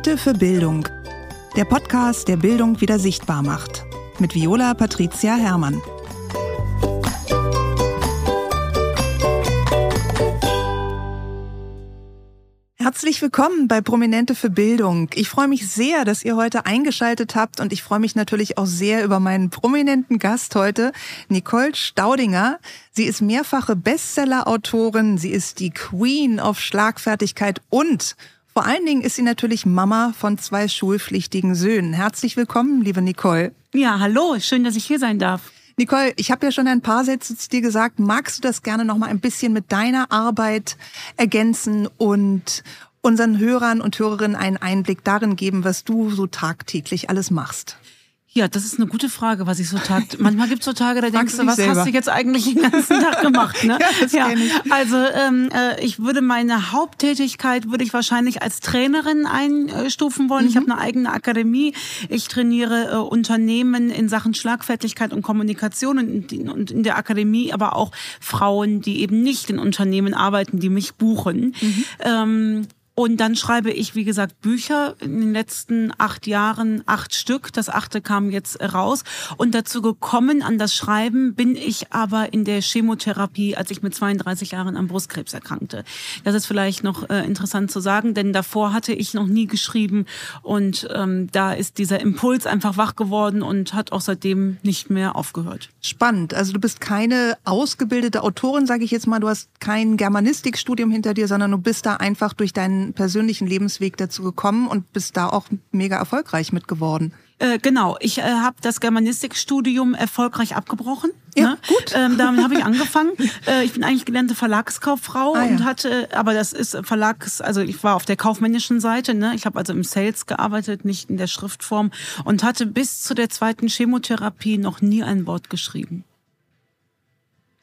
Prominente für Bildung. Der Podcast, der Bildung wieder sichtbar macht. Mit Viola Patricia Herrmann. Herzlich willkommen bei Prominente für Bildung. Ich freue mich sehr, dass ihr heute eingeschaltet habt und ich freue mich natürlich auch sehr über meinen prominenten Gast heute, Nicole Staudinger. Sie ist mehrfache Bestseller-Autorin, sie ist die Queen of Schlagfertigkeit und vor allen Dingen ist sie natürlich Mama von zwei schulpflichtigen Söhnen. Herzlich willkommen, liebe Nicole. Ja, hallo, schön, dass ich hier sein darf. Nicole, ich habe ja schon ein paar Sätze zu dir gesagt. Magst du das gerne noch mal ein bisschen mit deiner Arbeit ergänzen und unseren Hörern und Hörerinnen einen Einblick darin geben, was du so tagtäglich alles machst? Ja, das ist eine gute Frage, was ich so tag. Manchmal gibt's so Tage, da denkst du, was selber. hast du jetzt eigentlich den ganzen Tag gemacht? Ne? ja, das ja. Ich. Also ähm, äh, ich würde meine Haupttätigkeit würde ich wahrscheinlich als Trainerin einstufen wollen. Mhm. Ich habe eine eigene Akademie. Ich trainiere äh, Unternehmen in Sachen Schlagfertigkeit und Kommunikation und in, und in der Akademie, aber auch Frauen, die eben nicht in Unternehmen arbeiten, die mich buchen. Mhm. Ähm, und dann schreibe ich, wie gesagt, Bücher in den letzten acht Jahren, acht Stück. Das achte kam jetzt raus. Und dazu gekommen an das Schreiben bin ich aber in der Chemotherapie, als ich mit 32 Jahren am Brustkrebs erkrankte. Das ist vielleicht noch äh, interessant zu sagen, denn davor hatte ich noch nie geschrieben. Und ähm, da ist dieser Impuls einfach wach geworden und hat auch seitdem nicht mehr aufgehört. Spannend. Also du bist keine ausgebildete Autorin, sage ich jetzt mal. Du hast kein Germanistikstudium hinter dir, sondern du bist da einfach durch deinen persönlichen Lebensweg dazu gekommen und bist da auch mega erfolgreich mit geworden. Äh, genau, ich äh, habe das Germanistikstudium erfolgreich abgebrochen. Ja, ne? gut. Ähm, damit habe ich angefangen. äh, ich bin eigentlich gelernte Verlagskauffrau ah, und ja. hatte, aber das ist Verlags, also ich war auf der kaufmännischen Seite, ne? Ich habe also im Sales gearbeitet, nicht in der Schriftform und hatte bis zu der zweiten Chemotherapie noch nie ein Wort geschrieben.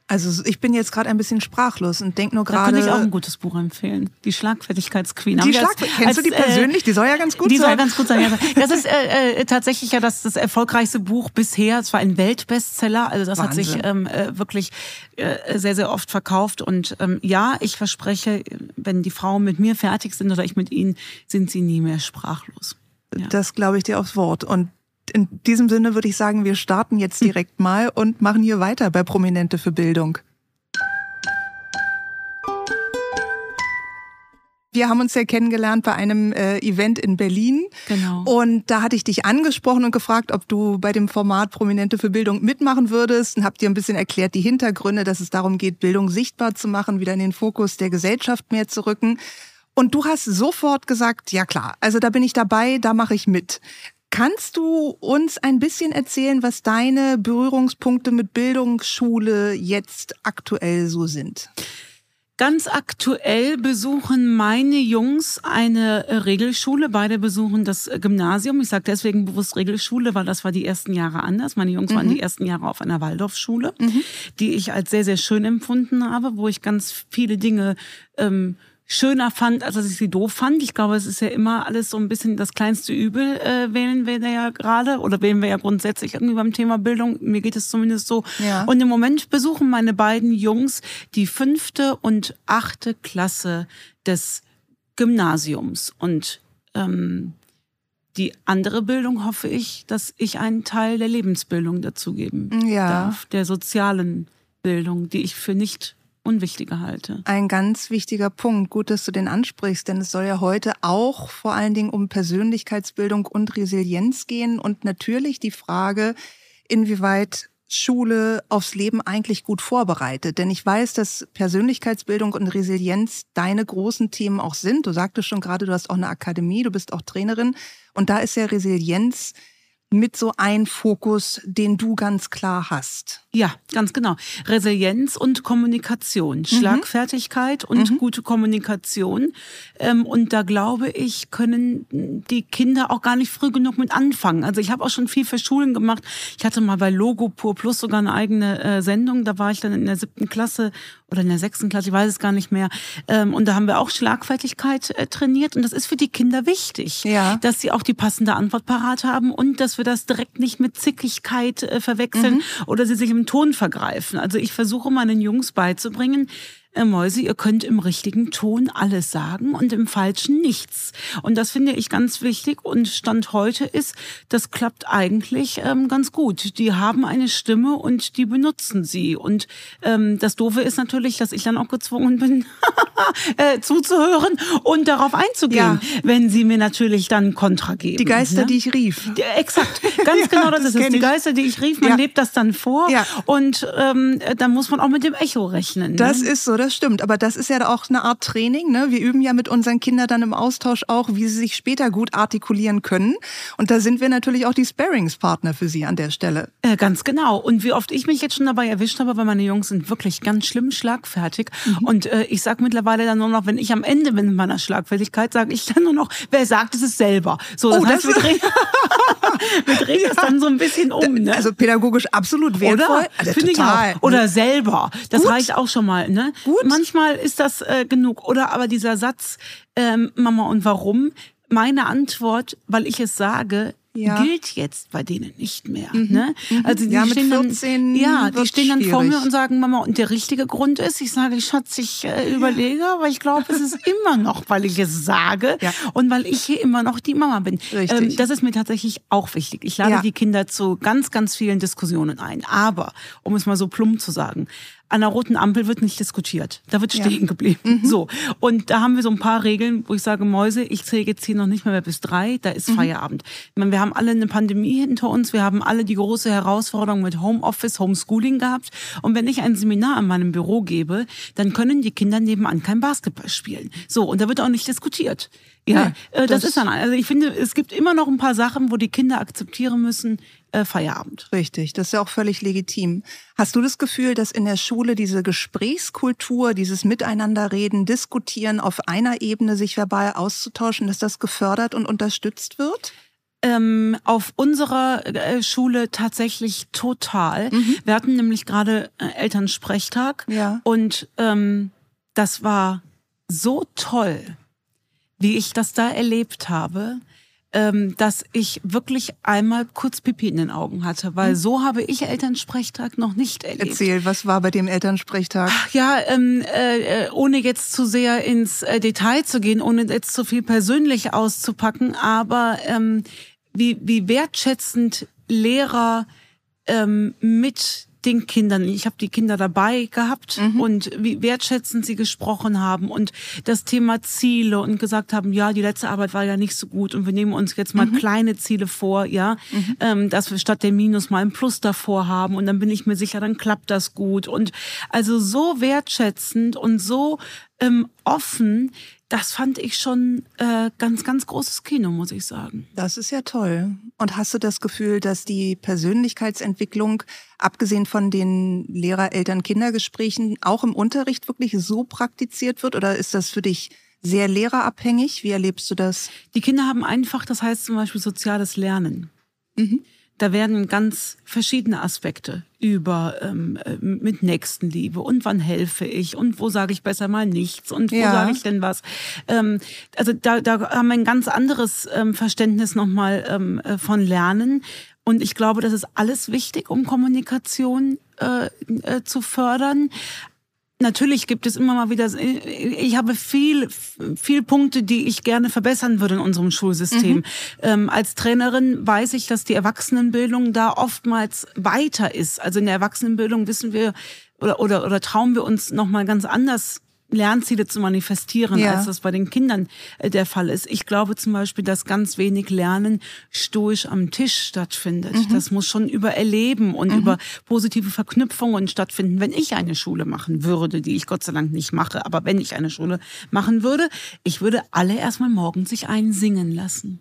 Also ich bin jetzt gerade ein bisschen sprachlos und denke nur gerade. Da kann ich auch ein gutes Buch empfehlen. Die Schlagfertigkeitsqueen. Die. Kennst als, du die persönlich? die soll ja ganz gut die sein. Die soll ganz gut sein. Ja. Das ist äh, äh, tatsächlich ja das, das erfolgreichste Buch bisher. Es war ein Weltbestseller. Also das Wahnsinn. hat sich ähm, äh, wirklich äh, sehr, sehr oft verkauft. Und ähm, ja, ich verspreche, wenn die Frauen mit mir fertig sind oder ich mit ihnen, sind sie nie mehr sprachlos. Ja. Das glaube ich dir aufs Wort. Und in diesem Sinne würde ich sagen, wir starten jetzt direkt mal und machen hier weiter bei Prominente für Bildung. Wir haben uns ja kennengelernt bei einem äh, Event in Berlin. Genau. Und da hatte ich dich angesprochen und gefragt, ob du bei dem Format Prominente für Bildung mitmachen würdest und hab dir ein bisschen erklärt die Hintergründe, dass es darum geht, Bildung sichtbar zu machen, wieder in den Fokus der Gesellschaft mehr zu rücken. Und du hast sofort gesagt, ja klar, also da bin ich dabei, da mache ich mit. Kannst du uns ein bisschen erzählen, was deine Berührungspunkte mit Bildungsschule jetzt aktuell so sind? Ganz aktuell besuchen meine Jungs eine äh, Regelschule. Beide besuchen das äh, Gymnasium. Ich sage deswegen bewusst Regelschule, weil das war die ersten Jahre anders. Meine Jungs mhm. waren die ersten Jahre auf einer Waldorfschule, mhm. die ich als sehr, sehr schön empfunden habe, wo ich ganz viele Dinge ähm, schöner fand, als dass ich sie doof fand. Ich glaube, es ist ja immer alles so ein bisschen das kleinste Übel, äh, wählen wir da ja gerade oder wählen wir ja grundsätzlich irgendwie beim Thema Bildung. Mir geht es zumindest so. Ja. Und im Moment besuchen meine beiden Jungs die fünfte und achte Klasse des Gymnasiums. Und ähm, die andere Bildung hoffe ich, dass ich einen Teil der Lebensbildung dazugeben ja. darf, der sozialen Bildung, die ich für nicht unwichtiger halte. Ein ganz wichtiger Punkt. Gut, dass du den ansprichst, denn es soll ja heute auch vor allen Dingen um Persönlichkeitsbildung und Resilienz gehen und natürlich die Frage, inwieweit Schule aufs Leben eigentlich gut vorbereitet? Denn ich weiß, dass Persönlichkeitsbildung und Resilienz deine großen Themen auch sind. Du sagtest schon gerade, du hast auch eine Akademie, du bist auch Trainerin. Und da ist ja Resilienz mit so ein Fokus, den du ganz klar hast. Ja, ganz genau. Resilienz und Kommunikation, mhm. Schlagfertigkeit und mhm. gute Kommunikation. Ähm, und da glaube ich, können die Kinder auch gar nicht früh genug mit anfangen. Also ich habe auch schon viel für Schulen gemacht. Ich hatte mal bei Logo Pur Plus sogar eine eigene äh, Sendung. Da war ich dann in der siebten Klasse oder in der sechsten Klasse, ich weiß es gar nicht mehr. Ähm, und da haben wir auch Schlagfertigkeit äh, trainiert. Und das ist für die Kinder wichtig, ja. dass sie auch die passende Antwort parat haben und dass wir das direkt nicht mit Zickigkeit äh, verwechseln mhm. oder sie sich im Ton vergreifen. Also ich versuche meinen Jungs beizubringen, Mäuse, ihr könnt im richtigen Ton alles sagen und im falschen nichts. Und das finde ich ganz wichtig. Und Stand heute ist, das klappt eigentlich ähm, ganz gut. Die haben eine Stimme und die benutzen sie. Und ähm, das Doofe ist natürlich, dass ich dann auch gezwungen bin, äh, zuzuhören und darauf einzugehen, ja. wenn sie mir natürlich dann Kontra geben. Die Geister, ne? die ich rief. Die, exakt, ganz ja, genau das, das ist es. Die Geister, die ich rief, man ja. lebt das dann vor. Ja. Und ähm, dann muss man auch mit dem Echo rechnen. Ne? Das ist so, das stimmt. Aber das ist ja auch eine Art Training. Ne? Wir üben ja mit unseren Kindern dann im Austausch auch, wie sie sich später gut artikulieren können. Und da sind wir natürlich auch die Sparringspartner für sie an der Stelle. Äh, ganz genau. Und wie oft ich mich jetzt schon dabei erwischt habe, weil meine Jungs sind wirklich ganz schlimm schlagfertig. Mhm. Und äh, ich sage mittlerweile dann nur noch, wenn ich am Ende bin mit meiner Schlagfertigkeit, sage ich dann nur noch, wer sagt es ist selber. So, das oh, heißt, das wir drehen, wir drehen ja. das dann so ein bisschen um. Ne? Also pädagogisch absolut wertvoll. Oder? Also Finde ich auch. Oder selber. Das Gut. reicht auch schon mal. Ne? Gut. Manchmal ist das äh, genug. Oder aber dieser Satz, ähm, Mama, und warum? Meine Antwort, weil ich es sage, ja. gilt jetzt bei denen nicht mehr. Mhm. Ne? Mhm. Also die ja, stehen dann, ja, die stehen dann vor mir und sagen, Mama, und der richtige Grund ist, ich sage, Schatz, ich äh, überlege, aber ich glaube, es ist immer noch, weil ich es sage ja. und weil ich hier immer noch die Mama bin. Ähm, das ist mir tatsächlich auch wichtig. Ich lade die Kinder zu ganz, ganz vielen Diskussionen ein. Aber, um es mal so plump zu sagen, an der roten Ampel wird nicht diskutiert. Da wird stehen ja. geblieben. Mhm. So. Und da haben wir so ein paar Regeln, wo ich sage, Mäuse, ich zähle jetzt hier noch nicht mehr, mehr bis drei, da ist mhm. Feierabend. Ich meine, wir haben alle eine Pandemie hinter uns, wir haben alle die große Herausforderung mit Homeoffice, Homeschooling gehabt. Und wenn ich ein Seminar in meinem Büro gebe, dann können die Kinder nebenan kein Basketball spielen. So, und da wird auch nicht diskutiert. Ja, ja äh, das, das, ist dann. Also ich finde, es gibt immer noch ein paar Sachen, wo die Kinder akzeptieren müssen, äh, Feierabend. Richtig, das ist ja auch völlig legitim. Hast du das Gefühl, dass in der Schule diese Gesprächskultur, dieses Miteinanderreden, Diskutieren auf einer Ebene, sich verbal auszutauschen, dass das gefördert und unterstützt wird? Ähm, auf unserer äh, Schule tatsächlich total. Mhm. Wir hatten nämlich gerade äh, Elternsprechtag ja. und ähm, das war so toll wie ich das da erlebt habe, ähm, dass ich wirklich einmal kurz Pipi in den Augen hatte, weil hm. so habe ich Elternsprechtag noch nicht erlebt. Erzähl, was war bei dem Elternsprechtag? Ja, ähm, äh, ohne jetzt zu sehr ins äh, Detail zu gehen, ohne jetzt zu viel persönlich auszupacken, aber ähm, wie, wie wertschätzend Lehrer ähm, mit den Kindern. Ich habe die Kinder dabei gehabt mhm. und wie wertschätzend sie gesprochen haben und das Thema Ziele und gesagt haben, ja, die letzte Arbeit war ja nicht so gut und wir nehmen uns jetzt mal mhm. kleine Ziele vor, ja, mhm. ähm, dass wir statt der Minus mal ein Plus davor haben und dann bin ich mir sicher, dann klappt das gut und also so wertschätzend und so ähm, offen, das fand ich schon äh, ganz, ganz großes Kino, muss ich sagen. Das ist ja toll. Und hast du das Gefühl, dass die Persönlichkeitsentwicklung, abgesehen von den Lehrer-Eltern-Kindergesprächen, auch im Unterricht wirklich so praktiziert wird? Oder ist das für dich sehr lehrerabhängig? Wie erlebst du das? Die Kinder haben einfach, das heißt zum Beispiel soziales Lernen. Mhm. Da werden ganz verschiedene Aspekte über ähm, äh, mit Nächstenliebe und wann helfe ich und wo sage ich besser mal nichts und wo ja. sage ich denn was. Ähm, also da, da haben wir ein ganz anderes ähm, Verständnis nochmal ähm, äh, von Lernen. Und ich glaube, das ist alles wichtig, um Kommunikation äh, äh, zu fördern. Natürlich gibt es immer mal wieder, ich habe viel, viel Punkte, die ich gerne verbessern würde in unserem Schulsystem. Mhm. Ähm, als Trainerin weiß ich, dass die Erwachsenenbildung da oftmals weiter ist. Also in der Erwachsenenbildung wissen wir oder, oder, oder trauen wir uns nochmal ganz anders Lernziele zu manifestieren, ja. als das bei den Kindern äh, der Fall ist. Ich glaube zum Beispiel, dass ganz wenig Lernen stoisch am Tisch stattfindet. Mhm. Das muss schon über Erleben und mhm. über positive Verknüpfungen stattfinden. Wenn ich eine Schule machen würde, die ich Gott sei Dank nicht mache, aber wenn ich eine Schule machen würde, ich würde alle erstmal morgen sich einsingen lassen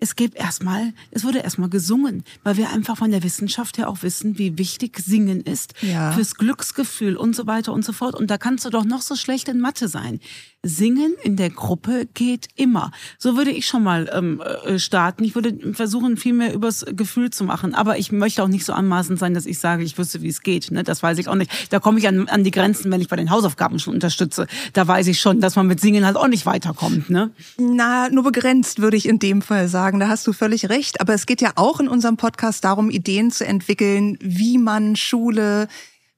es gibt erstmal, es wurde erstmal gesungen, weil wir einfach von der Wissenschaft her auch wissen, wie wichtig Singen ist ja. fürs Glücksgefühl und so weiter und so fort. Und da kannst du doch noch so schlecht in Mathe sein. Singen in der Gruppe geht immer. So würde ich schon mal ähm, äh, starten. Ich würde versuchen, viel mehr übers Gefühl zu machen. Aber ich möchte auch nicht so anmaßend sein, dass ich sage, ich wüsste, wie es geht. Ne? Das weiß ich auch nicht. Da komme ich an, an die Grenzen, wenn ich bei den Hausaufgaben schon unterstütze. Da weiß ich schon, dass man mit Singen halt auch nicht weiterkommt. Ne? Na, nur begrenzt, würde ich in dem Fall sagen. Da hast du völlig recht. Aber es geht ja auch in unserem Podcast darum, Ideen zu entwickeln, wie man Schule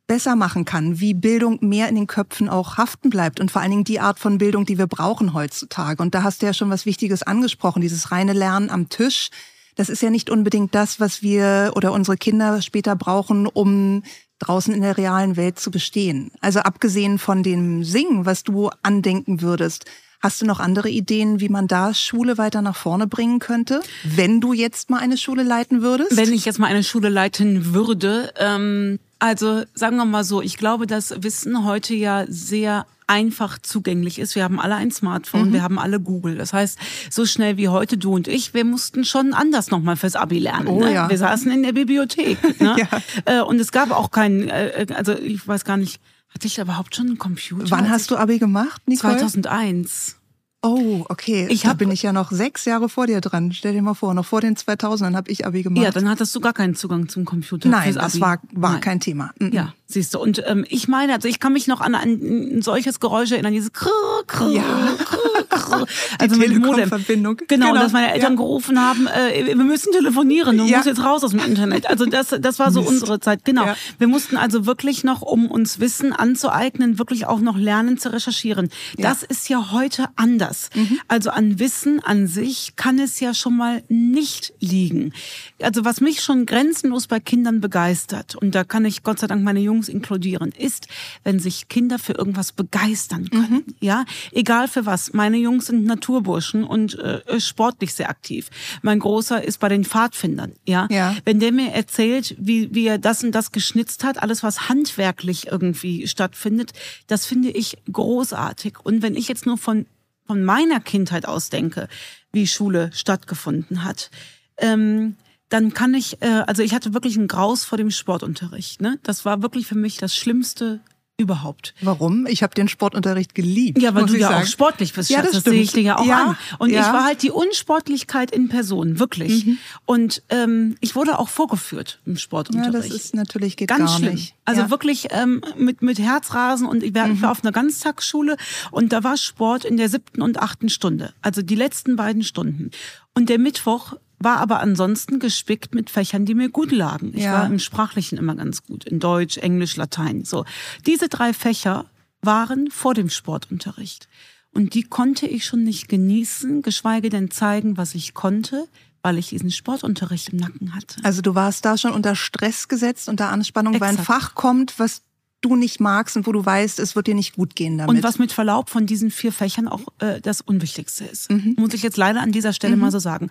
besser machen kann, wie Bildung mehr in den Köpfen auch haften bleibt und vor allen Dingen die Art von Bildung, die wir brauchen heutzutage. Und da hast du ja schon was Wichtiges angesprochen, dieses reine Lernen am Tisch. Das ist ja nicht unbedingt das, was wir oder unsere Kinder später brauchen, um draußen in der realen Welt zu bestehen. Also abgesehen von dem Singen, was du andenken würdest, Hast du noch andere Ideen, wie man da Schule weiter nach vorne bringen könnte, wenn du jetzt mal eine Schule leiten würdest? Wenn ich jetzt mal eine Schule leiten würde, ähm, also sagen wir mal so, ich glaube, dass Wissen heute ja sehr einfach zugänglich ist. Wir haben alle ein Smartphone, mhm. wir haben alle Google. Das heißt, so schnell wie heute du und ich, wir mussten schon anders nochmal fürs Abi lernen. Oh, ne? ja. Wir saßen in der Bibliothek. Ne? ja. Äh, und es gab auch keinen, äh, also ich weiß gar nicht, hatte ich überhaupt schon einen Computer? Wann hast du Abi gemacht, Nicole? 2001. Oh, okay. Ich da hab, bin ich ja noch sechs Jahre vor dir dran. Stell dir mal vor, noch vor den 2000ern habe ich Abi gemacht. Ja, dann hattest du gar keinen Zugang zum Computer. Nein, das war, war Nein. kein Thema. Mhm. Ja, siehst du. Und ähm, ich meine, also ich kann mich noch an ein, ein solches Geräusch erinnern, dieses Krrr, Krrr, ja. Krrr, Krrr. Also mit Modem. Genau, genau, dass meine Eltern ja. gerufen haben, äh, wir müssen telefonieren, du ja. musst jetzt raus aus dem Internet. Also das, das war so Mist. unsere Zeit. Genau. Ja. Wir mussten also wirklich noch, um uns Wissen anzueignen, wirklich auch noch lernen zu recherchieren. Das ist ja heute anders. Mhm. Also an Wissen an sich kann es ja schon mal nicht liegen. Also was mich schon grenzenlos bei Kindern begeistert, und da kann ich Gott sei Dank meine Jungs inkludieren, ist, wenn sich Kinder für irgendwas begeistern können. Mhm. Ja, egal für was. Meine Jungs sind Naturburschen und äh, sportlich sehr aktiv. Mein Großer ist bei den Pfadfindern. Ja, ja. wenn der mir erzählt, wie, wie er das und das geschnitzt hat, alles was handwerklich irgendwie stattfindet, das finde ich großartig. Und wenn ich jetzt nur von von meiner Kindheit aus denke, wie Schule stattgefunden hat, ähm, dann kann ich, äh, also ich hatte wirklich einen Graus vor dem Sportunterricht. Ne? Das war wirklich für mich das Schlimmste überhaupt. Warum? Ich habe den Sportunterricht geliebt. Ja, weil du ja sagen. auch sportlich bist. Ja, das, das sehe ich dir ja auch ja, an. Und ja. ich war halt die Unsportlichkeit in Person, wirklich. Mhm. Und ähm, ich wurde auch vorgeführt im Sportunterricht. Ja, das ist natürlich geht ganz schlimm. nicht. Also ja. wirklich ähm, mit mit Herzrasen und ich war, mhm. ich war auf einer Ganztagsschule und da war Sport in der siebten und achten Stunde, also die letzten beiden Stunden. Und der Mittwoch war aber ansonsten gespickt mit Fächern, die mir gut lagen. Ich ja. war im Sprachlichen immer ganz gut, in Deutsch, Englisch, Latein. So, diese drei Fächer waren vor dem Sportunterricht. Und die konnte ich schon nicht genießen, geschweige denn zeigen, was ich konnte, weil ich diesen Sportunterricht im Nacken hatte. Also du warst da schon unter Stress gesetzt, unter Anspannung, Exakt. weil ein Fach kommt, was du nicht magst und wo du weißt, es wird dir nicht gut gehen damit. Und was mit Verlaub von diesen vier Fächern auch äh, das Unwichtigste ist. Mhm. Muss ich jetzt leider an dieser Stelle mhm. mal so sagen.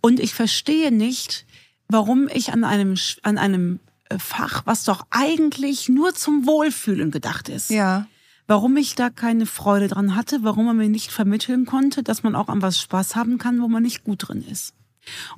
Und ich verstehe nicht, warum ich an einem, an einem äh, Fach, was doch eigentlich nur zum Wohlfühlen gedacht ist. Ja. Warum ich da keine Freude dran hatte, warum man mir nicht vermitteln konnte, dass man auch an was Spaß haben kann, wo man nicht gut drin ist.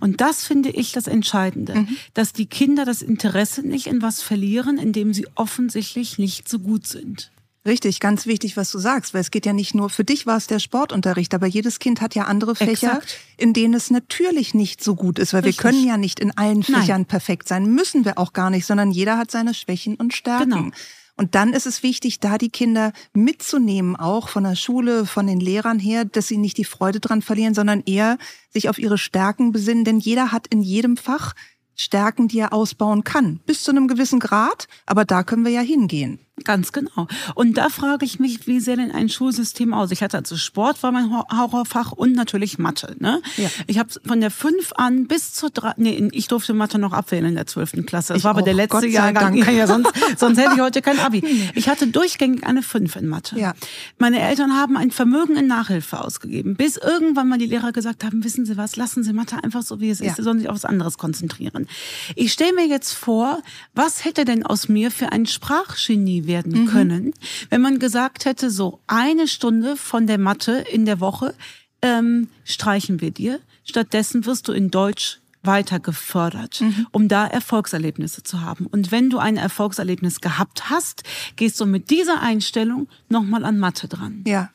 Und das finde ich das Entscheidende, mhm. dass die Kinder das Interesse nicht in was verlieren, indem sie offensichtlich nicht so gut sind. Richtig, ganz wichtig, was du sagst, weil es geht ja nicht nur, für dich war es der Sportunterricht, aber jedes Kind hat ja andere Fächer, Exakt. in denen es natürlich nicht so gut ist, weil Richtig. wir können ja nicht in allen Fächern Nein. perfekt sein, müssen wir auch gar nicht, sondern jeder hat seine Schwächen und Stärken. Genau. Und dann ist es wichtig, da die Kinder mitzunehmen, auch von der Schule, von den Lehrern her, dass sie nicht die Freude dran verlieren, sondern eher sich auf ihre Stärken besinnen. Denn jeder hat in jedem Fach Stärken, die er ausbauen kann. Bis zu einem gewissen Grad, aber da können wir ja hingehen. Ganz genau. Und da frage ich mich, wie sähe denn ein Schulsystem aus? Ich hatte also Sport war mein Horrorfach und natürlich Mathe. Ne? Ja. Ich habe von der 5 an bis zur 3, nee, ich durfte Mathe noch abwählen in der 12. Klasse. Das ich war aber der letzte Jahrgang. Ja, sonst, sonst hätte ich heute kein Abi. Ich hatte durchgängig eine 5 in Mathe. Ja. Meine Eltern haben ein Vermögen in Nachhilfe ausgegeben, bis irgendwann mal die Lehrer gesagt haben, wissen Sie was, lassen Sie Mathe einfach so, wie es ja. ist, Sie sollen sich auf was anderes konzentrieren. Ich stelle mir jetzt vor, was hätte denn aus mir für ein Sprachgenie werden mhm. können, wenn man gesagt hätte, so eine Stunde von der Mathe in der Woche ähm, streichen wir dir. Stattdessen wirst du in Deutsch weiter gefördert, mhm. um da Erfolgserlebnisse zu haben. Und wenn du ein Erfolgserlebnis gehabt hast, gehst du mit dieser Einstellung nochmal an Mathe dran. Ja.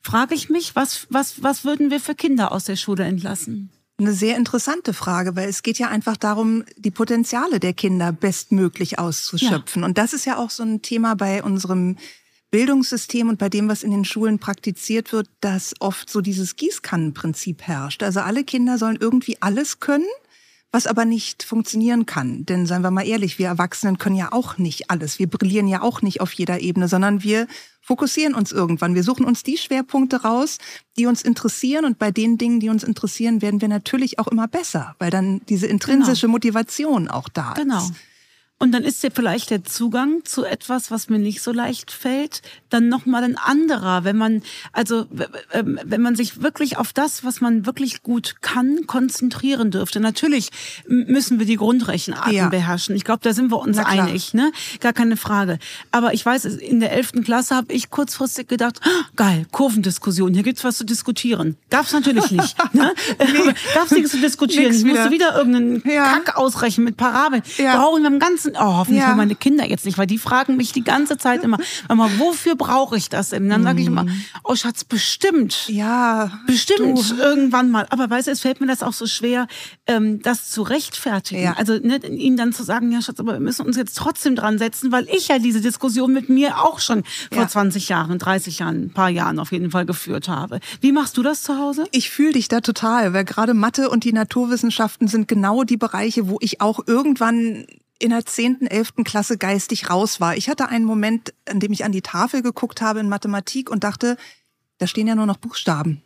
Frage ich mich, was, was, was würden wir für Kinder aus der Schule entlassen? Eine sehr interessante Frage, weil es geht ja einfach darum, die Potenziale der Kinder bestmöglich auszuschöpfen. Ja. Und das ist ja auch so ein Thema bei unserem Bildungssystem und bei dem, was in den Schulen praktiziert wird, dass oft so dieses Gießkannenprinzip herrscht. Also alle Kinder sollen irgendwie alles können was aber nicht funktionieren kann. Denn seien wir mal ehrlich, wir Erwachsenen können ja auch nicht alles. Wir brillieren ja auch nicht auf jeder Ebene, sondern wir fokussieren uns irgendwann. Wir suchen uns die Schwerpunkte raus, die uns interessieren. Und bei den Dingen, die uns interessieren, werden wir natürlich auch immer besser, weil dann diese intrinsische genau. Motivation auch da genau. ist. Genau. Und dann ist ja vielleicht der Zugang zu etwas, was mir nicht so leicht fällt, dann nochmal ein anderer. Wenn man, also, ähm, wenn man sich wirklich auf das, was man wirklich gut kann, konzentrieren dürfte. Natürlich müssen wir die Grundrechenarten ja. beherrschen. Ich glaube, da sind wir uns einig, ne? Gar keine Frage. Aber ich weiß, in der elften Klasse habe ich kurzfristig gedacht, oh, geil, Kurvendiskussion, hier gibt's was zu diskutieren. Gab's natürlich nicht. ne? nee. Gab's nichts zu diskutieren. Ich musste wieder irgendeinen ja. Kack ausrechnen mit Parabeln. Ja. Brauchen wir im ganzen oh, hoffentlich ja. meine Kinder jetzt nicht, weil die fragen mich die ganze Zeit immer, Mama, wofür brauche ich das denn? Dann sage ich immer, mhm. oh Schatz, bestimmt. Ja. Bestimmt du. irgendwann mal. Aber weißt du, es fällt mir das auch so schwer, ähm, das zu rechtfertigen. Ja. Also ne, ihnen dann zu sagen, ja Schatz, aber wir müssen uns jetzt trotzdem dran setzen, weil ich ja diese Diskussion mit mir auch schon ja. vor 20 Jahren, 30 Jahren, ein paar Jahren auf jeden Fall geführt habe. Wie machst du das zu Hause? Ich fühle dich da total, weil gerade Mathe und die Naturwissenschaften sind genau die Bereiche, wo ich auch irgendwann in der zehnten, elften Klasse geistig raus war. Ich hatte einen Moment, an dem ich an die Tafel geguckt habe in Mathematik und dachte, da stehen ja nur noch Buchstaben.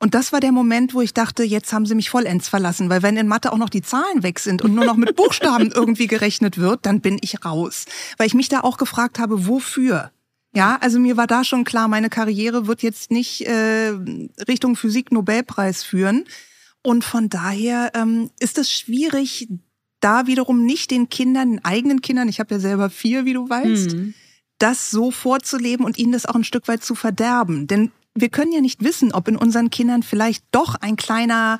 Und das war der Moment, wo ich dachte, jetzt haben sie mich vollends verlassen, weil wenn in Mathe auch noch die Zahlen weg sind und nur noch mit Buchstaben irgendwie gerechnet wird, dann bin ich raus. Weil ich mich da auch gefragt habe, wofür? Ja, also mir war da schon klar, meine Karriere wird jetzt nicht äh, Richtung Physik Nobelpreis führen. Und von daher ähm, ist es schwierig, da wiederum nicht den Kindern, den eigenen Kindern, ich habe ja selber vier, wie du weißt, mhm. das so vorzuleben und ihnen das auch ein Stück weit zu verderben. Denn wir können ja nicht wissen, ob in unseren Kindern vielleicht doch ein kleiner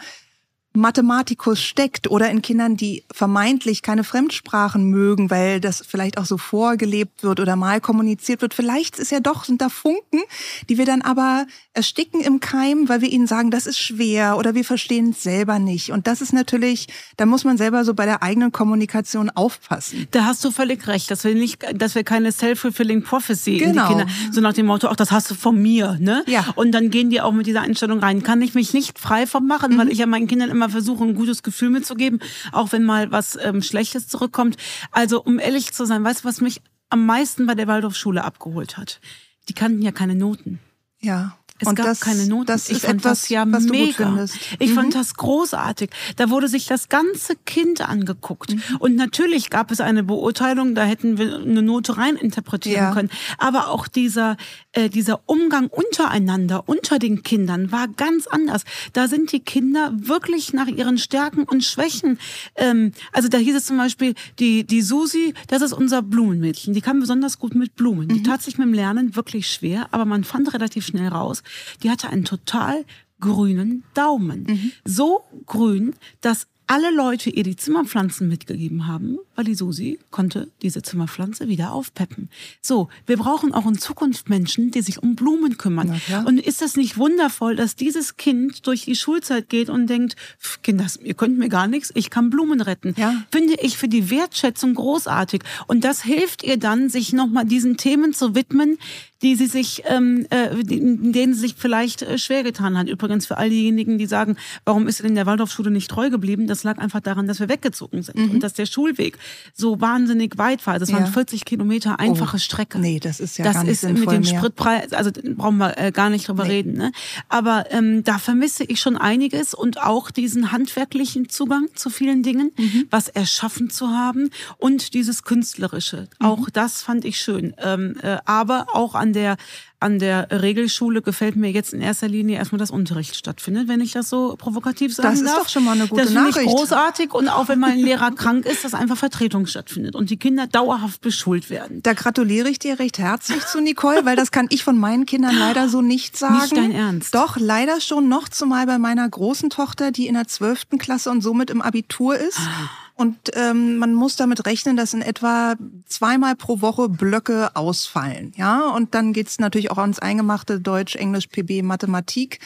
Mathematikus steckt oder in Kindern, die vermeintlich keine Fremdsprachen mögen, weil das vielleicht auch so vorgelebt wird oder mal kommuniziert wird. Vielleicht ist ja doch, sind da Funken, die wir dann aber ersticken im Keim, weil wir ihnen sagen, das ist schwer oder wir verstehen es selber nicht. Und das ist natürlich, da muss man selber so bei der eigenen Kommunikation aufpassen. Da hast du völlig recht, dass wir nicht, dass wir keine self-fulfilling prophecy genau. in die genau. Kinder, so nach dem Motto, ach, das hast du von mir, ne? Ja. Und dann gehen die auch mit dieser Einstellung rein. Kann ich mich nicht frei vom machen, mhm. weil ich ja meinen Kindern immer versuche, ein gutes Gefühl mitzugeben, auch wenn mal was ähm, Schlechtes zurückkommt. Also, um ehrlich zu sein, weißt du, was mich am meisten bei der Waldorfschule abgeholt hat? Die kannten ja keine Noten. Ja. Es und gab das, keine Noten. Das ich fand etwas, das ja mega. Ich mhm. fand das großartig. Da wurde sich das ganze Kind angeguckt. Mhm. Und natürlich gab es eine Beurteilung, da hätten wir eine Note rein interpretieren ja. können. Aber auch dieser, äh, dieser Umgang untereinander, unter den Kindern, war ganz anders. Da sind die Kinder wirklich nach ihren Stärken und Schwächen. Ähm, also da hieß es zum Beispiel, die, die Susi, das ist unser Blumenmädchen. Die kann besonders gut mit Blumen. Mhm. Die tat sich mit dem Lernen wirklich schwer, aber man fand relativ schnell raus, die hatte einen total grünen Daumen. Mhm. So grün, dass alle Leute ihr die Zimmerpflanzen mitgegeben haben, weil die Susi konnte diese Zimmerpflanze wieder aufpeppen. So, wir brauchen auch in Zukunft Menschen, die sich um Blumen kümmern. Und ist das nicht wundervoll, dass dieses Kind durch die Schulzeit geht und denkt, Kinders, ihr könnt mir gar nichts, ich kann Blumen retten. Ja. Finde ich für die Wertschätzung großartig. Und das hilft ihr dann, sich nochmal diesen Themen zu widmen, die sie sich, ähm, äh, denen sie sich vielleicht äh, schwer getan hat. Übrigens für all diejenigen, die sagen, warum ist sie denn der Waldorfschule nicht treu geblieben? Das lag einfach daran, dass wir weggezogen sind mhm. und dass der Schulweg so wahnsinnig weit war. Das waren 40 Kilometer einfache oh. Strecke. Nee, das ist ja das gar nicht ist mit dem mehr. Spritpreis, also brauchen wir äh, gar nicht drüber nee. reden. Ne? Aber ähm, da vermisse ich schon einiges und auch diesen handwerklichen Zugang zu vielen Dingen, mhm. was erschaffen zu haben und dieses künstlerische. Mhm. Auch das fand ich schön. Ähm, äh, aber auch an der, an der Regelschule gefällt mir jetzt in erster Linie erstmal, dass Unterricht stattfindet, wenn ich das so provokativ sagen das darf. Das ist doch schon mal eine gute das Nachricht. Das finde ich großartig und auch wenn mal ein Lehrer krank ist, dass einfach Vertretung stattfindet und die Kinder dauerhaft beschult werden. Da gratuliere ich dir recht herzlich zu Nicole, weil das kann ich von meinen Kindern leider so nicht sagen. Nicht dein Ernst? Doch, leider schon noch zumal bei meiner großen Tochter, die in der zwölften Klasse und somit im Abitur ist. Ah und ähm, man muss damit rechnen, dass in etwa zweimal pro Woche Blöcke ausfallen. Ja, und dann geht's natürlich auch ans Eingemachte Deutsch, Englisch, PB, Mathematik.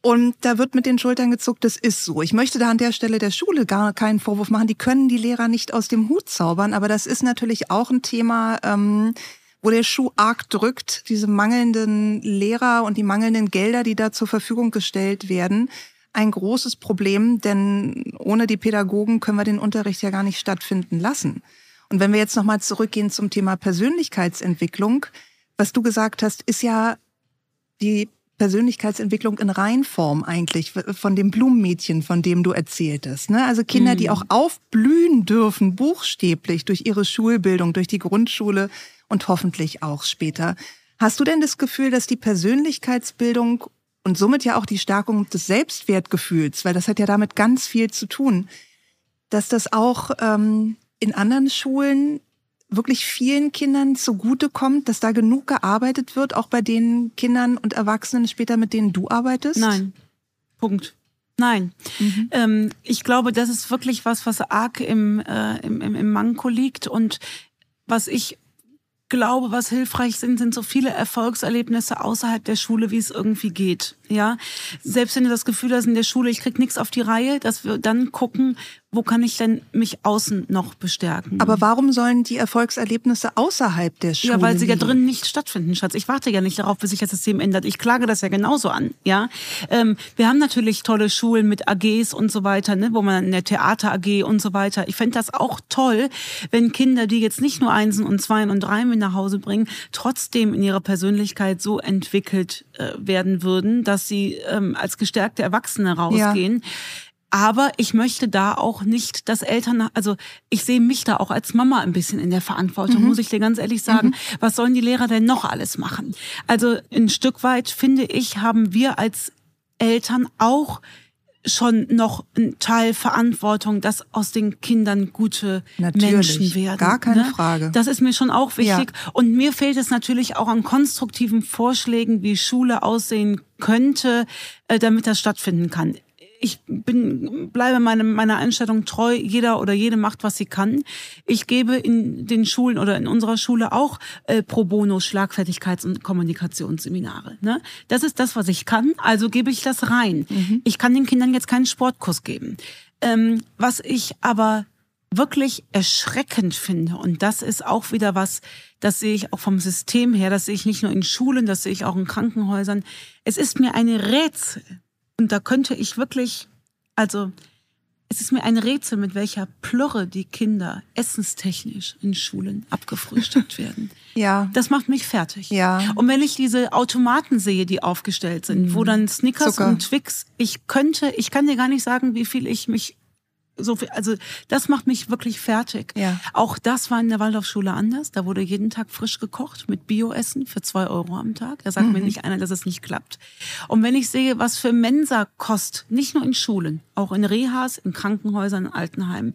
Und da wird mit den Schultern gezuckt, das ist so. Ich möchte da an der Stelle der Schule gar keinen Vorwurf machen. Die können die Lehrer nicht aus dem Hut zaubern, aber das ist natürlich auch ein Thema, ähm, wo der Schuh arg drückt. Diese mangelnden Lehrer und die mangelnden Gelder, die da zur Verfügung gestellt werden, ein großes Problem, denn ohne die Pädagogen können wir den Unterricht ja gar nicht stattfinden lassen. Und wenn wir jetzt nochmal zurückgehen zum Thema Persönlichkeitsentwicklung, was du gesagt hast, ist ja die Persönlichkeitsentwicklung in Reinform eigentlich von dem Blumenmädchen, von dem du erzähltest. Ne? Also Kinder, die mhm. auch aufblühen dürfen, buchstäblich durch ihre Schulbildung, durch die Grundschule und hoffentlich auch später. Hast du denn das Gefühl, dass die Persönlichkeitsbildung und somit ja auch die Stärkung des Selbstwertgefühls, weil das hat ja damit ganz viel zu tun, dass das auch ähm, in anderen Schulen wirklich vielen Kindern zugutekommt, dass da genug gearbeitet wird, auch bei den Kindern und Erwachsenen später, mit denen du arbeitest? Nein. Punkt. Nein. Mhm. Ähm, ich glaube, das ist wirklich was, was arg im, äh, im, im, im Manko liegt und was ich glaube, was hilfreich sind, sind so viele Erfolgserlebnisse außerhalb der Schule, wie es irgendwie geht. Ja, selbst wenn du das Gefühl hast in der Schule, ich krieg nichts auf die Reihe, dass wir dann gucken, wo kann ich denn mich außen noch bestärken? Aber warum sollen die Erfolgserlebnisse außerhalb der Schule? Ja, weil sie ja drin nicht stattfinden, Schatz. Ich warte ja nicht darauf, bis sich das System ändert. Ich klage das ja genauso an. Ja, ähm, wir haben natürlich tolle Schulen mit AGs und so weiter, ne, wo man in der Theater AG und so weiter. Ich fände das auch toll, wenn Kinder, die jetzt nicht nur Einsen und Zweien und Dreien mit nach Hause bringen, trotzdem in ihrer Persönlichkeit so entwickelt äh, werden würden, dass sie ähm, als gestärkte Erwachsene rausgehen. Ja. Aber ich möchte da auch nicht, dass Eltern, also ich sehe mich da auch als Mama ein bisschen in der Verantwortung, mhm. muss ich dir ganz ehrlich sagen. Mhm. Was sollen die Lehrer denn noch alles machen? Also ein Stück weit, finde ich, haben wir als Eltern auch schon noch ein Teil Verantwortung, dass aus den Kindern gute natürlich, Menschen werden. Gar keine ne? Frage. Das ist mir schon auch wichtig. Ja. Und mir fehlt es natürlich auch an konstruktiven Vorschlägen, wie Schule aussehen könnte, äh, damit das stattfinden kann ich bin, bleibe meine, meiner Einstellung treu. Jeder oder jede macht, was sie kann. Ich gebe in den Schulen oder in unserer Schule auch äh, pro bono Schlagfertigkeits- und Kommunikationsseminare. Ne? Das ist das, was ich kann. Also gebe ich das rein. Mhm. Ich kann den Kindern jetzt keinen Sportkurs geben. Ähm, was ich aber wirklich erschreckend finde, und das ist auch wieder was, das sehe ich auch vom System her, das sehe ich nicht nur in Schulen, das sehe ich auch in Krankenhäusern. Es ist mir eine Rätsel, und da könnte ich wirklich, also es ist mir ein Rätsel, mit welcher Plörre die Kinder essenstechnisch in Schulen abgefrühstückt werden. Ja. Das macht mich fertig. Ja. Und wenn ich diese Automaten sehe, die aufgestellt sind, mhm. wo dann Snickers Zucker. und Twix, ich könnte, ich kann dir gar nicht sagen, wie viel ich mich so viel, also das macht mich wirklich fertig. Ja. Auch das war in der Waldorfschule anders. Da wurde jeden Tag frisch gekocht mit Bioessen für zwei Euro am Tag. Da sagt mhm. mir nicht einer, dass es nicht klappt. Und wenn ich sehe, was für Mensa-Kost, nicht nur in Schulen, auch in Rehas, in Krankenhäusern, in Altenheimen,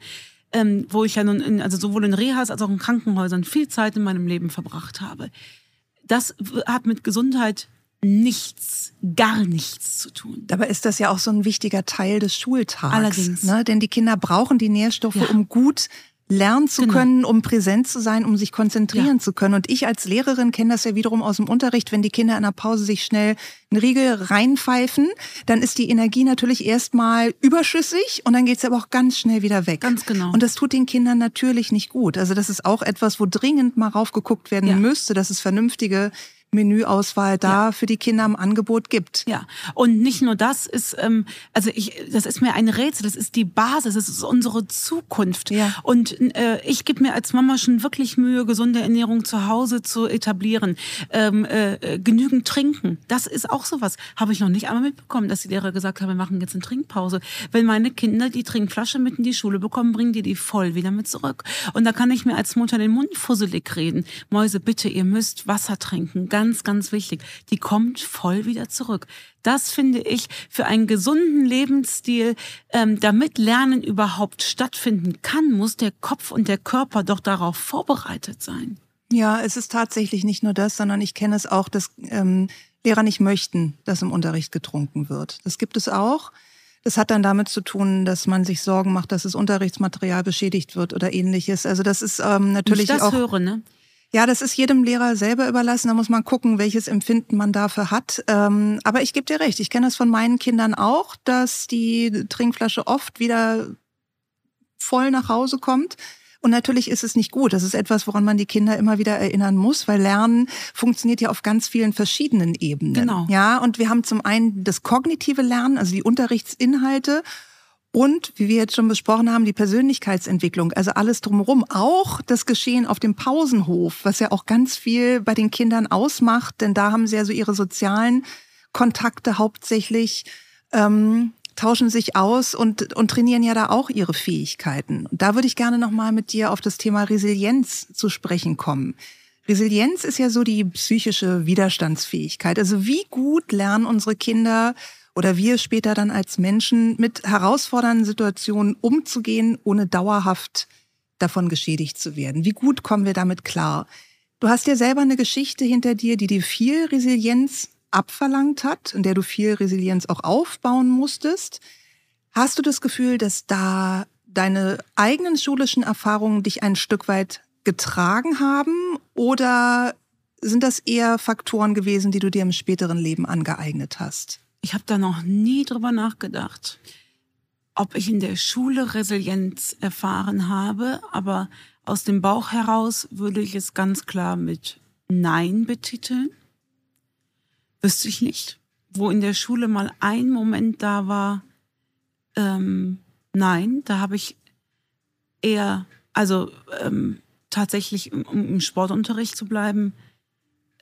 ähm, wo ich ja nun, in, also sowohl in Rehas als auch in Krankenhäusern viel Zeit in meinem Leben verbracht habe. Das hat mit Gesundheit nichts, gar nichts zu tun. Dabei ist das ja auch so ein wichtiger Teil des Schultags. Allerdings. Ne? Denn die Kinder brauchen die Nährstoffe, ja. um gut lernen zu genau. können, um präsent zu sein, um sich konzentrieren ja. zu können. Und ich als Lehrerin kenne das ja wiederum aus dem Unterricht, wenn die Kinder in der Pause sich schnell einen Riegel reinpfeifen, dann ist die Energie natürlich erstmal überschüssig und dann geht es aber auch ganz schnell wieder weg. Ganz genau. Und das tut den Kindern natürlich nicht gut. Also das ist auch etwas, wo dringend mal raufgeguckt werden ja. müsste, dass es vernünftige Menüauswahl da ja. für die Kinder im Angebot gibt. Ja, und nicht nur das ist, ähm, also ich, das ist mir ein Rätsel, das ist die Basis, das ist unsere Zukunft. Ja. Und äh, ich gebe mir als Mama schon wirklich Mühe, gesunde Ernährung zu Hause zu etablieren. Ähm, äh, genügend trinken, das ist auch sowas. Habe ich noch nicht einmal mitbekommen, dass die Lehrer gesagt haben, wir machen jetzt eine Trinkpause. Wenn meine Kinder die Trinkflasche mit in die Schule bekommen, bringen die die voll wieder mit zurück. Und da kann ich mir als Mutter den Mund fusselig reden. Mäuse, bitte, ihr müsst Wasser trinken, ganz ganz, ganz wichtig. Die kommt voll wieder zurück. Das finde ich für einen gesunden Lebensstil, ähm, damit Lernen überhaupt stattfinden kann, muss der Kopf und der Körper doch darauf vorbereitet sein. Ja, es ist tatsächlich nicht nur das, sondern ich kenne es auch, dass ähm, Lehrer nicht möchten, dass im Unterricht getrunken wird. Das gibt es auch. Das hat dann damit zu tun, dass man sich Sorgen macht, dass das Unterrichtsmaterial beschädigt wird oder ähnliches. Also das ist ähm, natürlich ich das auch. Höre, ne? Ja, das ist jedem Lehrer selber überlassen. Da muss man gucken, welches Empfinden man dafür hat. Ähm, aber ich gebe dir recht, ich kenne das von meinen Kindern auch, dass die Trinkflasche oft wieder voll nach Hause kommt Und natürlich ist es nicht gut. Das ist etwas, woran man die Kinder immer wieder erinnern muss, weil Lernen funktioniert ja auf ganz vielen verschiedenen Ebenen. Genau. Ja, und wir haben zum einen das kognitive Lernen, also die Unterrichtsinhalte und, wie wir jetzt schon besprochen haben, die Persönlichkeitsentwicklung, also alles drumherum. Auch das Geschehen auf dem Pausenhof, was ja auch ganz viel bei den Kindern ausmacht, denn da haben sie ja so ihre sozialen Kontakte hauptsächlich, ähm, tauschen sich aus und, und trainieren ja da auch ihre Fähigkeiten. Und da würde ich gerne nochmal mit dir auf das Thema Resilienz zu sprechen kommen. Resilienz ist ja so die psychische Widerstandsfähigkeit. Also wie gut lernen unsere Kinder oder wir später dann als Menschen mit herausfordernden Situationen umzugehen, ohne dauerhaft davon geschädigt zu werden? Wie gut kommen wir damit klar? Du hast ja selber eine Geschichte hinter dir, die dir viel Resilienz abverlangt hat, in der du viel Resilienz auch aufbauen musstest. Hast du das Gefühl, dass da deine eigenen schulischen Erfahrungen dich ein Stück weit getragen haben oder sind das eher Faktoren gewesen, die du dir im späteren Leben angeeignet hast? Ich habe da noch nie drüber nachgedacht, ob ich in der Schule Resilienz erfahren habe, aber aus dem Bauch heraus würde ich es ganz klar mit Nein betiteln. Wüsste ich nicht, wo in der Schule mal ein Moment da war, ähm, nein, da habe ich eher, also ähm, tatsächlich, um im Sportunterricht zu bleiben,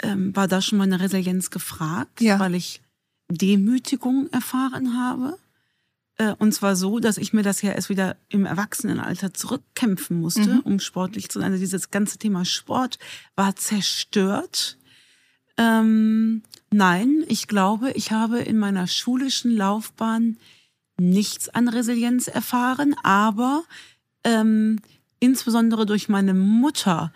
ähm, war da schon meine Resilienz gefragt, Ja. weil ich Demütigung erfahren habe. Äh, Und zwar so, dass ich mir das ja erst wieder im Erwachsenenalter zurückkämpfen musste, Mhm. um sportlich zu sein. Also dieses ganze Thema Sport war zerstört. Ähm, nein, ich glaube, ich habe in meiner schulischen Laufbahn nichts an Resilienz erfahren, aber ähm, insbesondere durch meine Mutter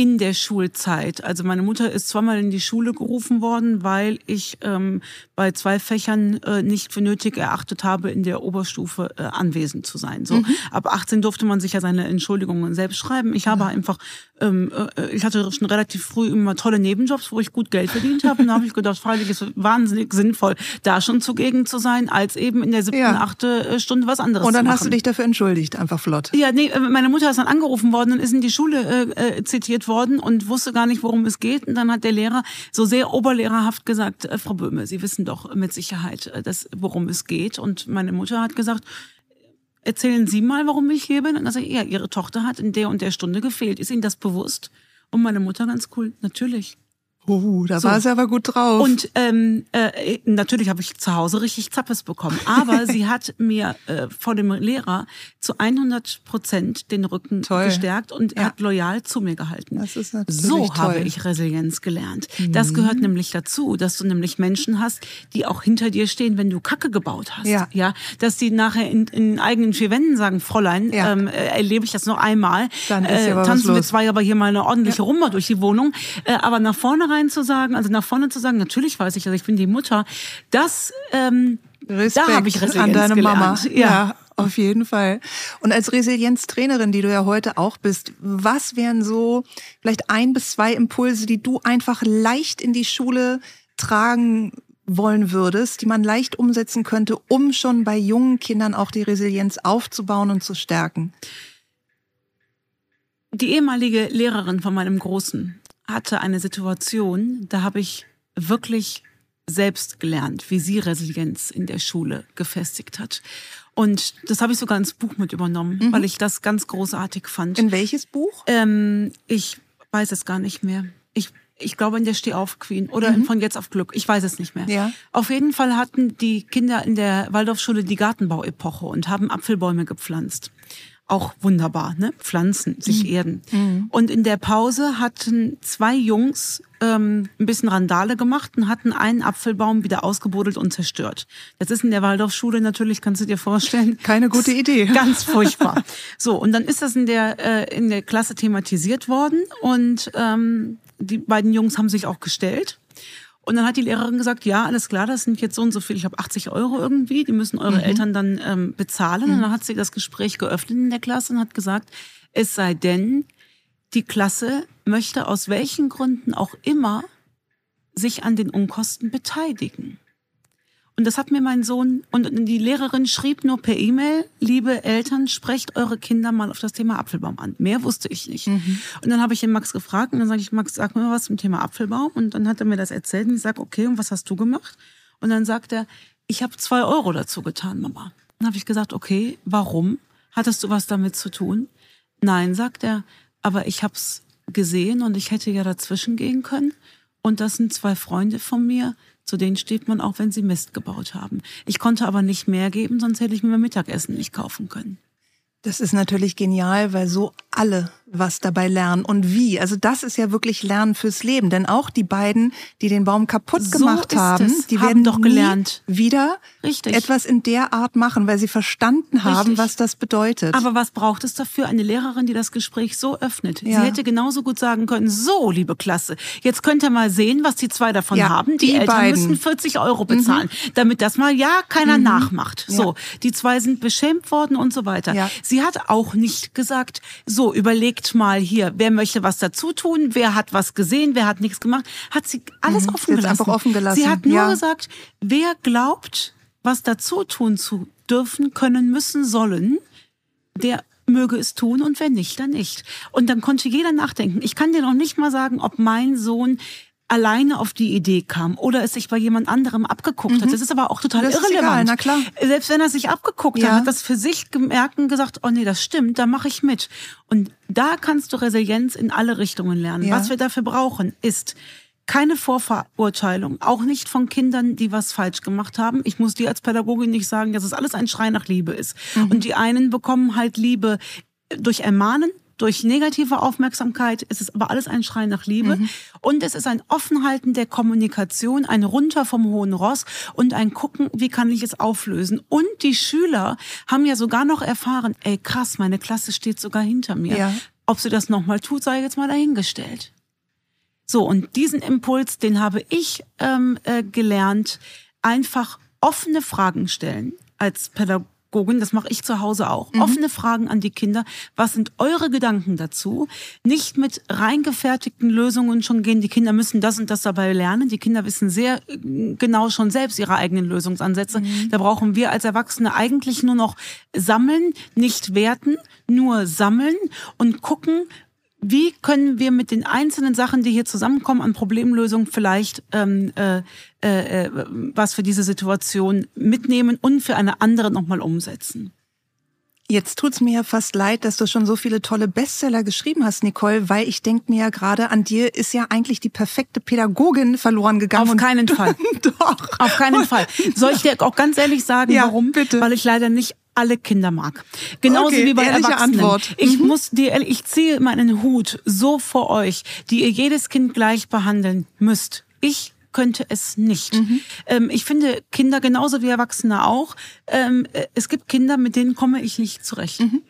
in der Schulzeit. Also meine Mutter ist zweimal in die Schule gerufen worden, weil ich ähm, bei zwei Fächern äh, nicht für nötig erachtet habe, in der Oberstufe äh, anwesend zu sein. So ab 18 durfte man sich ja seine Entschuldigungen selbst schreiben. Ich habe einfach, ähm, äh, ich hatte schon relativ früh immer tolle Nebenjobs, wo ich gut Geld verdient habe. Und da habe ich gedacht, freilich ist es wahnsinnig sinnvoll, da schon zugegen zu sein, als eben in der siebten, Ja. achte äh, Stunde was anderes Und dann hast du dich dafür entschuldigt, einfach flott. Ja, nee, äh, meine Mutter ist dann angerufen worden und ist in die Schule äh, äh, zitiert worden und wusste gar nicht, worum es geht. Und dann hat der Lehrer so sehr oberlehrerhaft gesagt, äh, Frau Böhme, Sie wissen doch mit Sicherheit, äh, dass, worum es geht. Und meine Mutter hat gesagt, erzählen Sie mal, warum ich hier bin. Und dann sag ich, ja, Ihre Tochter hat in der und der Stunde gefehlt. Ist Ihnen das bewusst? Und meine Mutter ganz cool, natürlich. Oh, da So. war sie aber gut drauf. Und ähm, äh, natürlich habe ich zu Hause richtig Zappes bekommen. Aber sie hat mir äh, vor dem Lehrer zu 100 Prozent den Rücken Toll. gestärkt und Ja. hat loyal zu mir gehalten. Das ist natürlich so toll. Mhm. habe ich Resilienz gelernt. Das gehört nämlich dazu, dass du nämlich Menschen hast, die auch hinter dir stehen, wenn du Kacke gebaut hast. Ja. ja dass die nachher in, in eigenen vier Wänden sagen, Fräulein, Ja. ähm, äh, erlebe ich das noch einmal. Dann ist ja was tanzen wir zwei aber hier mal eine ordentliche Rumba durch die Wohnung. Äh, aber nach vorne rein zu sagen, also nach vorne zu sagen, natürlich weiß ich, also ich bin die Mutter, das ähm, Respekt da habe ich Resilienz an deine Mama. gelernt. Ja. auf jeden Fall. Und als Resilienztrainerin, die du ja heute auch bist, was wären so vielleicht ein bis zwei Impulse, die du einfach leicht in die Schule tragen wollen würdest, die man leicht umsetzen könnte, um schon bei jungen Kindern auch die Resilienz aufzubauen und zu stärken? Die ehemalige Lehrerin von meinem Großen hatte eine Situation, da habe ich wirklich selbst gelernt, wie sie Resilienz in der Schule gefestigt hat. Und das habe ich sogar ins Buch mit übernommen, weil ich das ganz großartig fand. In welches Buch? Ähm, ich weiß es gar nicht mehr. Ich, ich glaube in der Steh auf Queen oder in von jetzt auf Glück. Ich weiß es nicht mehr. Ja. Auf jeden Fall hatten die Kinder in der Waldorfschule die Gartenbauepoche und haben Apfelbäume gepflanzt. Auch wunderbar, ne? Pflanzen, sich erden. Und in der Pause hatten zwei Jungs ähm, ein bisschen Randale gemacht und hatten einen Apfelbaum wieder ausgebuddelt und zerstört. Das ist in der Waldorfschule natürlich, kannst du dir vorstellen. Keine gute Idee. Ganz furchtbar. So, und dann ist das in der, äh, in der Klasse thematisiert worden und ähm, die beiden Jungs haben sich auch gestellt. Und dann hat die Lehrerin gesagt, ja, alles klar, das sind jetzt so und so viel, ich habe 80 Euro irgendwie, die müssen eure Eltern dann ähm, bezahlen. Und dann hat sie das Gespräch geöffnet in der Klasse und hat gesagt, es sei denn, die Klasse möchte aus welchen Gründen auch immer sich an den Unkosten beteiligen. Und das hat mir mein Sohn und die Lehrerin schrieb nur per E-Mail, liebe Eltern, sprecht eure Kinder mal auf das Thema Apfelbaum an. Mehr wusste ich nicht. Mhm. Und dann habe ich den Max gefragt und dann sage ich, Max, sag mir mal was zum Thema Apfelbaum. Und dann hat er mir das erzählt und ich sage, okay, und was hast du gemacht? Und dann sagt er, ich habe zwei Euro dazu getan, Mama. Dann habe ich gesagt, okay, warum? Hattest du was damit zu tun? Nein, sagt er, aber ich habe es gesehen und ich hätte ja dazwischen gehen können. Und das sind zwei Freunde von mir, zu denen steht man auch, wenn sie Mist gebaut haben. Ich konnte aber nicht mehr geben, sonst hätte ich mir mein Mittagessen nicht kaufen können. Das ist natürlich genial, weil so alle was dabei lernen und wie. Also das ist ja wirklich Lernen fürs Leben. Denn auch die beiden, die den Baum kaputt so gemacht haben, es. die haben werden doch gelernt. wieder Richtig. etwas in der Art machen, weil sie verstanden haben, Richtig. was das bedeutet. Aber was braucht es dafür? Eine Lehrerin, die das Gespräch so öffnet. Ja. Sie hätte genauso gut sagen können, so, liebe Klasse, jetzt könnt ihr mal sehen, was die zwei davon Ja, haben. Die, die Eltern beiden. müssen 40 Euro bezahlen, damit das mal ja keiner nachmacht. Ja. So, die zwei sind beschämt worden und so weiter. Ja. Sie hat auch nicht gesagt, so, überlegt mal hier, wer möchte was dazu tun, wer hat was gesehen, wer hat nichts gemacht. Hat sie alles Mhm. offen gelassen. offen gelassen, Sie hat nur ja. gesagt, wer glaubt, was dazu tun zu dürfen, können, müssen, sollen, der möge es tun und wenn nicht, dann nicht. Und dann konnte jeder nachdenken. Ich kann dir noch nicht mal sagen, ob mein Sohn alleine auf die Idee kam oder es sich bei jemand anderem abgeguckt hat. Das ist aber auch total Mhm. Das irrelevant. egal, na klar. Selbst wenn er sich abgeguckt Ja. hat, hat das für sich gemerkt und gesagt, oh nee, das stimmt, da mache ich mit. Und da kannst du Resilienz in alle Richtungen lernen. Ja. Was wir dafür brauchen, ist keine Vorverurteilung, auch nicht von Kindern, die was falsch gemacht haben. Ich muss dir als Pädagogin nicht sagen, dass es alles ein Schrei nach Liebe ist. Mhm. Und die einen bekommen halt Liebe durch Ermahnen, durch negative Aufmerksamkeit. Es ist aber alles ein Schrei nach Liebe. Mhm. Und es ist ein Offenhalten der Kommunikation, ein Runter vom hohen Ross und ein Gucken, wie kann ich es auflösen. Und die Schüler haben ja sogar noch erfahren, ey krass, meine Klasse steht sogar hinter mir. Ja. Ob sie das nochmal tut, sei jetzt mal dahingestellt. So, und diesen Impuls, den habe ich ähm, äh, gelernt, einfach offene Fragen stellen als Pädagogin, das mache ich zu Hause auch. Offene Fragen an die Kinder. Was sind eure Gedanken dazu? Nicht mit reingefertigten Lösungen schon gehen. Die Kinder müssen das und das dabei lernen. Die Kinder wissen sehr äh, genau schon selbst ihre eigenen Lösungsansätze. Da brauchen wir als Erwachsene eigentlich nur noch sammeln, nicht werten, nur sammeln und gucken, wie können wir mit den einzelnen Sachen, die hier zusammenkommen, an Problemlösung vielleicht ähm, äh, äh, äh, was für diese Situation mitnehmen und für eine andere nochmal umsetzen. Jetzt tut's mir ja fast leid, dass du schon so viele tolle Bestseller geschrieben hast, Nicole, weil ich denke mir ja gerade, an dir ist ja eigentlich die perfekte Pädagogin verloren gegangen. Auf keinen Fall. Doch. Auf keinen Fall. Soll ich dir auch ganz ehrlich sagen, Ja, warum? bitte. Weil ich leider nicht alle Kinder mag. Genauso Okay, wie bei Erwachsenen. Antwort. Ich Mhm. muss dir, ich ziehe meinen Hut so vor euch, die ihr jedes Kind gleich behandeln müsst. Ich könnte es nicht. Mhm. Ähm, ich finde Kinder genauso wie Erwachsene auch. Ähm, äh, es gibt Kinder, mit denen komme ich nicht zurecht. Mhm.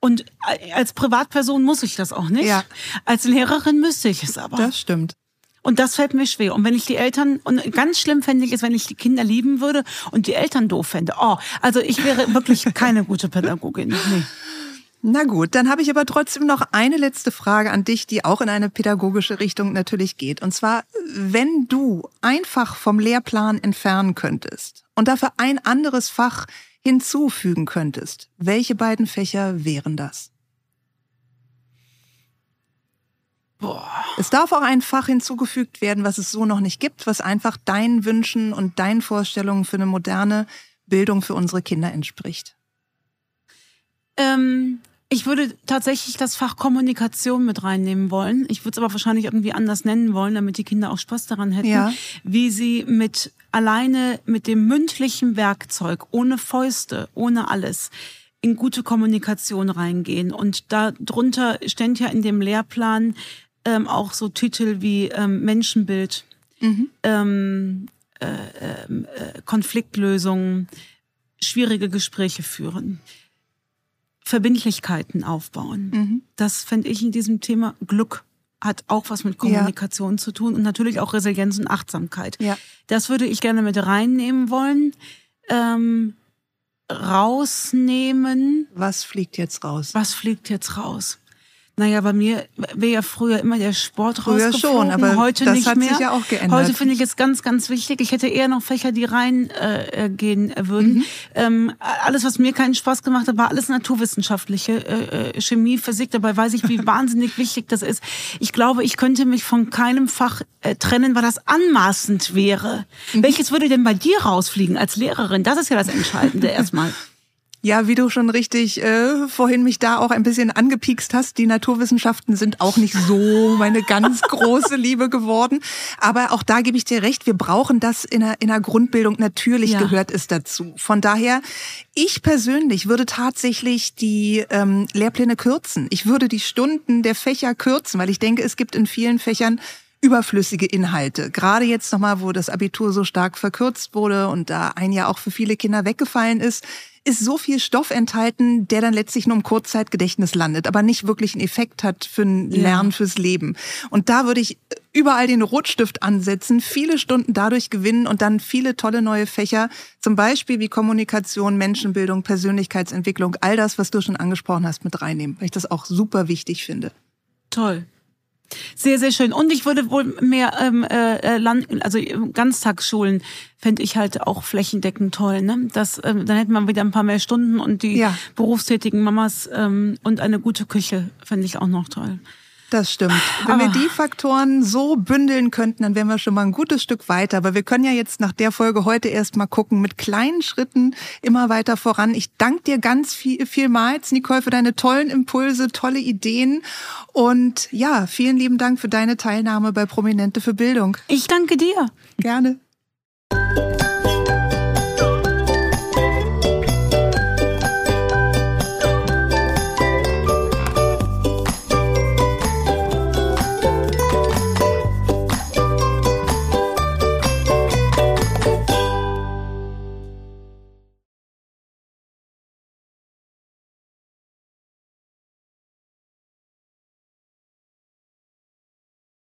Und äh, als Privatperson muss ich das auch nicht. Ja. Als Lehrerin müsste ich es aber. Das stimmt. Und das fällt mir schwer. Und wenn ich die Eltern, und ganz schlimm fände ich es, wenn ich die Kinder lieben würde und die Eltern doof fände. Oh, also ich wäre wirklich keine gute Pädagogin. Nee. Na gut, dann habe ich aber trotzdem noch eine letzte Frage an dich, die auch in eine pädagogische Richtung natürlich geht. Und zwar, wenn du einfach vom Lehrplan entfernen könntest und dafür ein anderes Fach hinzufügen könntest, welche beiden Fächer wären das? Boah. Es darf auch ein Fach hinzugefügt werden, was es so noch nicht gibt, was einfach deinen Wünschen und deinen Vorstellungen für eine moderne Bildung für unsere Kinder entspricht. Ähm, ich würde tatsächlich das Fach Kommunikation mit reinnehmen wollen. Ich würde es aber wahrscheinlich irgendwie anders nennen wollen, damit die Kinder auch Spaß daran hätten, Ja. wie sie mit alleine mit dem mündlichen Werkzeug, ohne Fäuste, ohne alles, in gute Kommunikation reingehen. Und darunter stand ja in dem Lehrplan ähm, auch so Titel wie ähm, Menschenbild, ähm, äh, ähm, äh, Konfliktlösung, schwierige Gespräche führen. Verbindlichkeiten aufbauen. Mhm. Das fände ich in diesem Thema Glück hat auch was mit Kommunikation zu tun und natürlich auch Resilienz und Achtsamkeit. Ja. Das würde ich gerne mit reinnehmen wollen. Ähm, rausnehmen. Was fliegt jetzt raus? Was fliegt jetzt raus? Naja, bei mir wäre ja früher immer der Sport früher schon, aber heute das nicht hat mehr. sich ja auch geändert. Heute finde ich es ganz, ganz wichtig. Ich hätte eher noch Fächer, die rein äh, äh gehen würden. Mhm. Ähm, alles, was mir keinen Spaß gemacht hat, war alles naturwissenschaftliche äh, äh Chemie, Physik. Dabei weiß ich, wie wahnsinnig wichtig das ist. Ich glaube, ich könnte mich von keinem Fach äh, trennen, weil das anmaßend wäre. Mhm. Welches würde denn bei dir rausfliegen als Lehrerin? Das ist ja das Entscheidende erstmal. Ja, wie du schon richtig äh, vorhin mich da auch ein bisschen angepiekst hast, die Naturwissenschaften sind auch nicht so meine ganz große Liebe geworden. Aber auch da gebe ich dir recht, wir brauchen das in der, in der Grundbildung. Natürlich ja. gehört es dazu. Von daher, ich persönlich würde tatsächlich die ähm, Lehrpläne kürzen. Ich würde die Stunden der Fächer kürzen, weil ich denke, es gibt in vielen Fächern überflüssige Inhalte. Gerade jetzt nochmal, wo das Abitur so stark verkürzt wurde und da ein Jahr auch für viele Kinder weggefallen ist, ist so viel Stoff enthalten, der dann letztlich nur im Kurzzeitgedächtnis landet, aber nicht wirklich einen Effekt hat für ein Lernen, ja. fürs Leben. Und da würde ich überall den Rotstift ansetzen, viele Stunden dadurch gewinnen und dann viele tolle neue Fächer, zum Beispiel wie Kommunikation, Menschenbildung, Persönlichkeitsentwicklung, all das, was du schon angesprochen hast, mit reinnehmen, weil ich das auch super wichtig finde. Toll. Sehr, sehr schön. Und ich würde wohl mehr ähm, äh, Land, also Ganztagsschulen fände ich halt auch flächendeckend toll. Ne? Das, ähm, dann hätten wir wieder ein paar mehr Stunden und die ja. berufstätigen Mamas ähm, und eine gute Küche fände ich auch noch toll. Das stimmt. Wenn Aber wir die Faktoren so bündeln könnten, dann wären wir schon mal ein gutes Stück weiter. Aber wir können ja jetzt nach der Folge heute erst mal gucken, mit kleinen Schritten immer weiter voran. Ich danke dir ganz viel, vielmals, Nicole, für deine tollen Impulse, tolle Ideen. Und ja, vielen lieben Dank für deine Teilnahme bei Prominente für Bildung. Ich danke dir. Gerne.